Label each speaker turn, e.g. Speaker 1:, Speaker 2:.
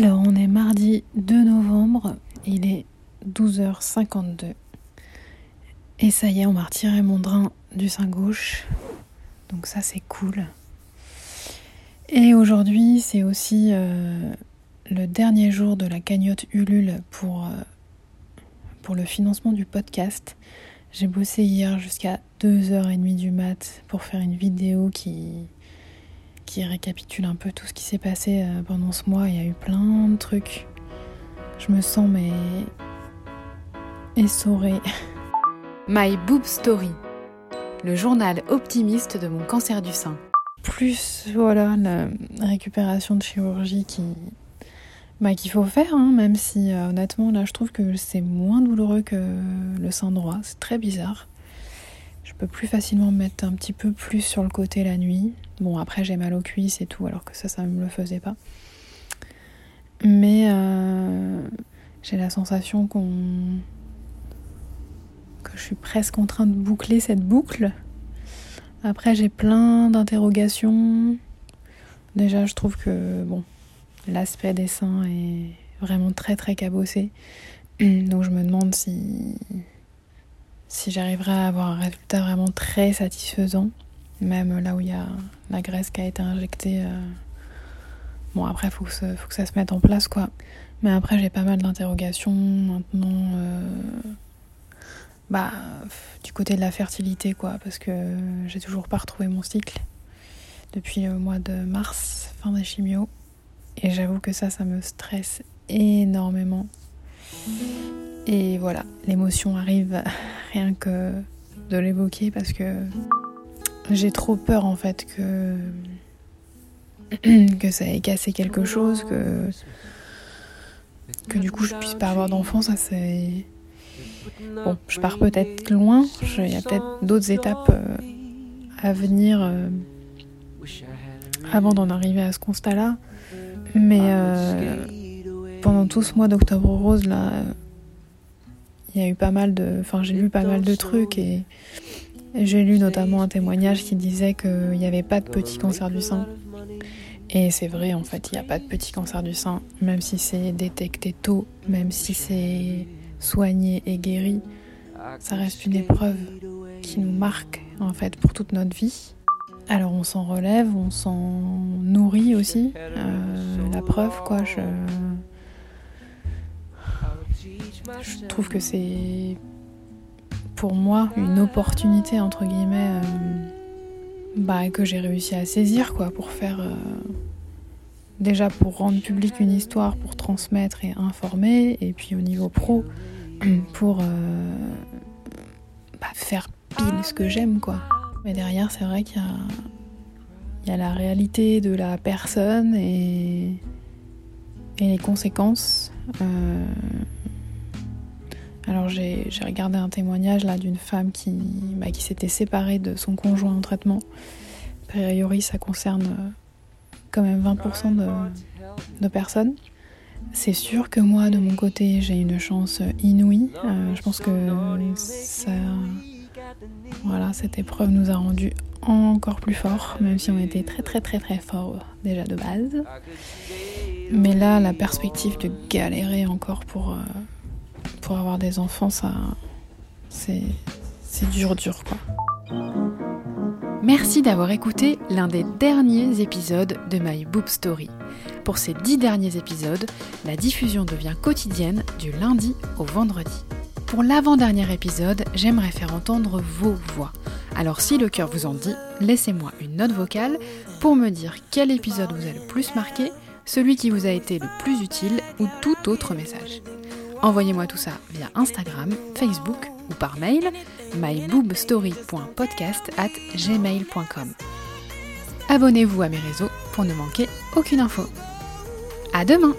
Speaker 1: Alors, on est mardi 2 novembre, il est 12h52. Et ça y est, on m'a retiré mon drain du sein gauche. Donc ça, c'est cool. Et aujourd'hui, c'est aussi euh, le dernier jour de la cagnotte Ulule pour, euh, pour le financement du podcast. J'ai bossé hier jusqu'à 2h30 du mat pour faire une vidéo qui, qui récapitule un peu tout ce qui s'est passé euh, pendant ce mois. Il y a eu plein de trucs. Je me sens mais essorée.
Speaker 2: My Boob Story, le journal optimiste de mon cancer du sein.
Speaker 1: Plus voilà la récupération de chirurgie qui bah, qu'il faut faire, hein, même si euh, honnêtement là je trouve que c'est moins douloureux que le sein droit. C'est très bizarre. Je peux plus facilement me mettre un petit peu plus sur le côté la nuit. Bon, après, j'ai mal aux cuisses et tout, alors que ça, ça ne me le faisait pas. Mais euh, j'ai la sensation qu'on. que je suis presque en train de boucler cette boucle. Après, j'ai plein d'interrogations. Déjà, je trouve que, bon, l'aspect des seins est vraiment très très cabossé. Donc, je me demande si si j'arriverai à avoir un résultat vraiment très satisfaisant, même là où il y a la graisse qui a été injectée. Euh, bon, après, faut, faut, que ça se mette en place, quoi. Mais après, j'ai pas mal d'interrogations maintenant. Euh, bah, du côté de la fertilité, quoi, parce que j'ai toujours pas retrouvé mon cycle depuis le mois de mars, fin des chimios. Et j'avoue que ça, ça me stresse énormément. Et voilà, l'émotion arrive rien que de l'évoquer parce que j'ai trop peur en fait que que ça ait cassé quelque chose, que que du coup je puisse pas avoir d'enfant, ça c'est bon. Je pars peut-être loin, il y a peut-être d'autres étapes euh, à venir euh, avant d'en arriver à ce constat-là, mais euh, pendant tout ce mois d'octobre rose là il y a eu pas mal de. Enfin, j'ai lu pas mal de trucs et j'ai lu notamment un témoignage qui disait qu'il n'y avait pas de petit cancer du sein. Et c'est vrai, en fait, il n'y a pas de petit cancer du sein, même si c'est détecté tôt, même si c'est soigné et guéri. Ça reste une épreuve qui nous marque, en fait, pour toute notre vie. Alors on s'en relève, on s'en nourrit aussi. Euh, la preuve, quoi. Je trouve que c'est pour moi une opportunité entre guillemets euh, bah, que j'ai réussi à saisir quoi pour faire euh, déjà pour rendre public une histoire pour transmettre et informer et puis au niveau pro pour euh, bah, faire pile ce que j'aime quoi. Mais derrière c'est vrai qu'il y a il y a la réalité de la personne et, et les conséquences alors j'ai regardé un témoignage là d'une femme qui, bah, qui s'était séparée de son conjoint en traitement. A priori ça concerne euh, quand même 20% de, personnes. C'est sûr que moi de mon côté j'ai une chance inouïe. Euh, je pense que voilà, cette épreuve nous a rendu encore plus forts, même si on était très très très très fort déjà de base. Mais là, la perspective de galérer encore pour, euh, pour avoir des enfants, ça, c'est, dur, dur, quoi.
Speaker 2: Merci d'avoir écouté l'un des derniers épisodes de My Boob Story. Pour ces dix derniers épisodes, la diffusion devient quotidienne du lundi au vendredi. Pour l'avant-dernier épisode, j'aimerais faire entendre vos voix. Alors si le cœur vous en dit, laissez-moi une note vocale pour me dire quel épisode vous a le plus marqué, celui qui vous a été le plus utile ou tout autre message. Envoyez-moi tout ça via Instagram, Facebook ou par mail myboobstory.podcast at gmail.com. Abonnez-vous à mes réseaux pour ne manquer aucune info. À demain!